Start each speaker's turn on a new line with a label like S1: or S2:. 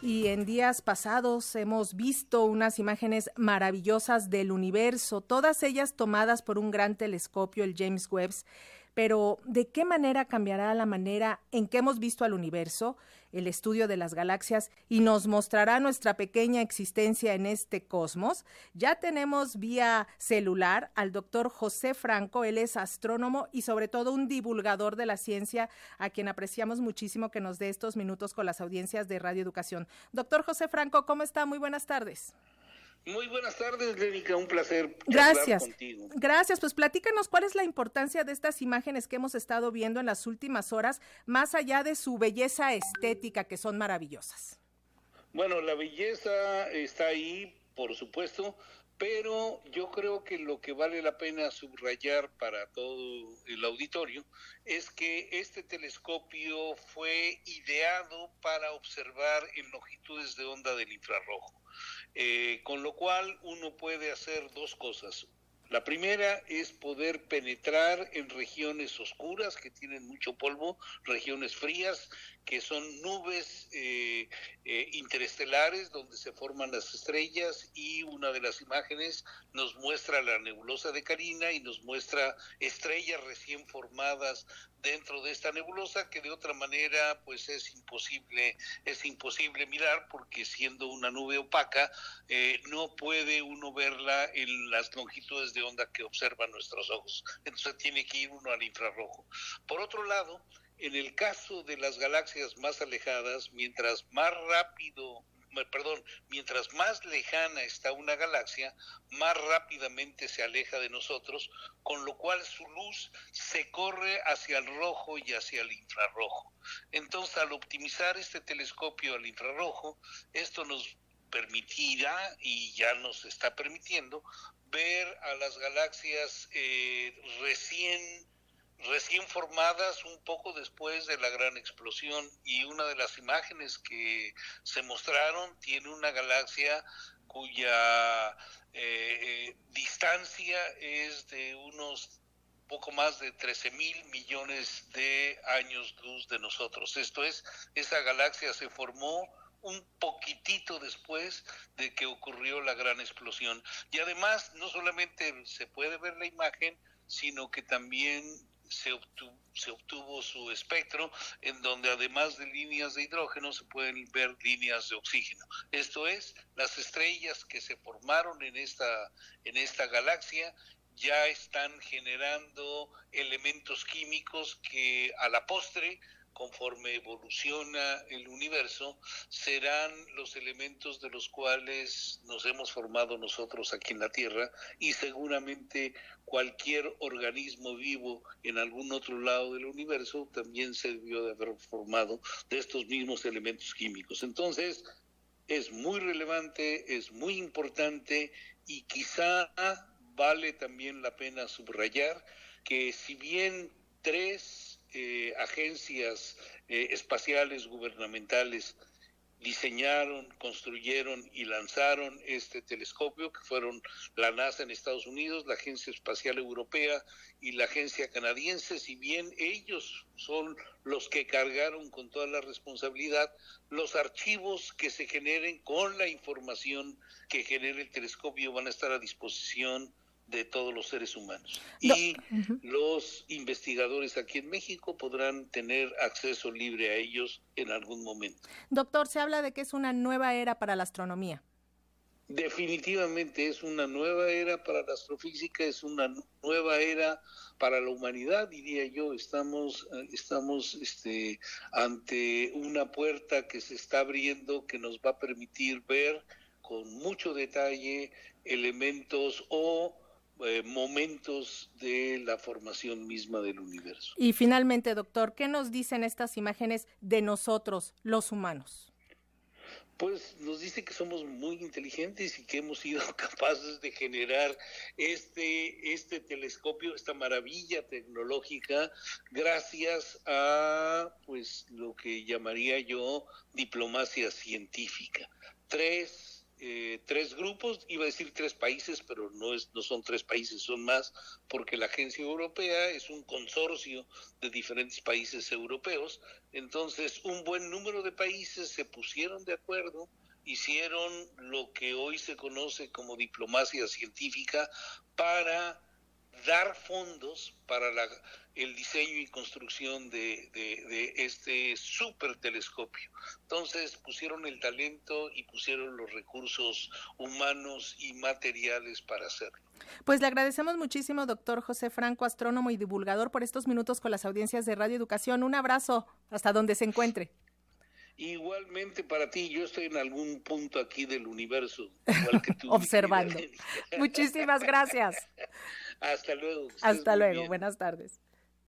S1: Y en días pasados hemos visto unas imágenes maravillosas del universo, todas ellas tomadas por un gran telescopio, el James Webb. Pero, ¿de qué manera cambiará la manera en que hemos visto al universo? el estudio de las galaxias y nos mostrará nuestra pequeña existencia en este cosmos. Ya tenemos vía celular al doctor José Franco, él es astrónomo y sobre todo un divulgador de la ciencia, a quien apreciamos muchísimo que nos dé estos minutos con las audiencias de Radio Educación. Doctor José Franco, ¿cómo está? Muy buenas tardes.
S2: Muy buenas tardes, Lénica, un placer.
S1: Gracias. Contigo. Gracias, pues platícanos cuál es la importancia de estas imágenes que hemos estado viendo en las últimas horas, más allá de su belleza estética, que son maravillosas.
S2: Bueno, la belleza está ahí, por supuesto, pero yo creo que lo que vale la pena subrayar para todo el auditorio es que este telescopio fue ideado para observar en longitudes de onda del infrarrojo. Eh, con lo cual uno puede hacer dos cosas. La primera es poder penetrar en regiones oscuras que tienen mucho polvo, regiones frías, que son nubes eh, eh, interestelares donde se forman las estrellas y una de las imágenes nos muestra la nebulosa de Carina y nos muestra estrellas recién formadas dentro de esta nebulosa que de otra manera pues es imposible es imposible mirar porque siendo una nube opaca eh, no puede uno verla en las longitudes de onda que observan nuestros ojos. Entonces tiene que ir uno al infrarrojo. Por otro lado en el caso de las galaxias más alejadas, mientras más rápido, perdón, mientras más lejana está una galaxia, más rápidamente se aleja de nosotros, con lo cual su luz se corre hacia el rojo y hacia el infrarrojo. Entonces, al optimizar este telescopio al infrarrojo, esto nos permitirá, y ya nos está permitiendo, ver a las galaxias eh, recién recién formadas un poco después de la gran explosión y una de las imágenes que se mostraron tiene una galaxia cuya eh, eh, distancia es de unos poco más de 13 mil millones de años luz de nosotros. Esto es, esa galaxia se formó un poquitito después de que ocurrió la gran explosión. Y además, no solamente se puede ver la imagen, sino que también se obtuvo, se obtuvo su espectro, en donde además de líneas de hidrógeno se pueden ver líneas de oxígeno. Esto es, las estrellas que se formaron en esta, en esta galaxia ya están generando elementos químicos que a la postre conforme evoluciona el universo, serán los elementos de los cuales nos hemos formado nosotros aquí en la Tierra y seguramente cualquier organismo vivo en algún otro lado del universo también se debió de haber formado de estos mismos elementos químicos. Entonces, es muy relevante, es muy importante y quizá vale también la pena subrayar que si bien tres eh, agencias eh, espaciales gubernamentales diseñaron, construyeron y lanzaron este telescopio, que fueron la NASA en Estados Unidos, la Agencia Espacial Europea y la Agencia Canadiense, si bien ellos son los que cargaron con toda la responsabilidad, los archivos que se generen con la información que genere el telescopio van a estar a disposición de todos los seres humanos. Y los investigadores aquí en México podrán tener acceso libre a ellos en algún momento.
S1: Doctor, se habla de que es una nueva era para la astronomía.
S2: Definitivamente es una nueva era para la astrofísica, es una nueva era para la humanidad, diría yo. Estamos, estamos este, ante una puerta que se está abriendo que nos va a permitir ver con mucho detalle elementos o eh, momentos de la formación misma del universo.
S1: Y finalmente, doctor, ¿qué nos dicen estas imágenes de nosotros, los humanos?
S2: Pues nos dice que somos muy inteligentes y que hemos sido capaces de generar este, este telescopio, esta maravilla tecnológica, gracias a pues lo que llamaría yo diplomacia científica. Tres eh, tres grupos, iba a decir tres países, pero no, es, no son tres países, son más, porque la agencia europea es un consorcio de diferentes países europeos. Entonces, un buen número de países se pusieron de acuerdo, hicieron lo que hoy se conoce como diplomacia científica para dar fondos para la, el diseño y construcción de, de, este super telescopio. Entonces pusieron el talento y pusieron los recursos humanos y materiales para hacerlo.
S1: Pues le agradecemos muchísimo, doctor José Franco, astrónomo y divulgador, por estos minutos con las audiencias de Radio Educación. Un abrazo hasta donde se encuentre.
S2: Igualmente para ti, yo estoy en algún punto aquí del universo, igual que tú.
S1: Observando. Muchísimas gracias.
S2: Hasta luego.
S1: Hasta luego, buenas tardes.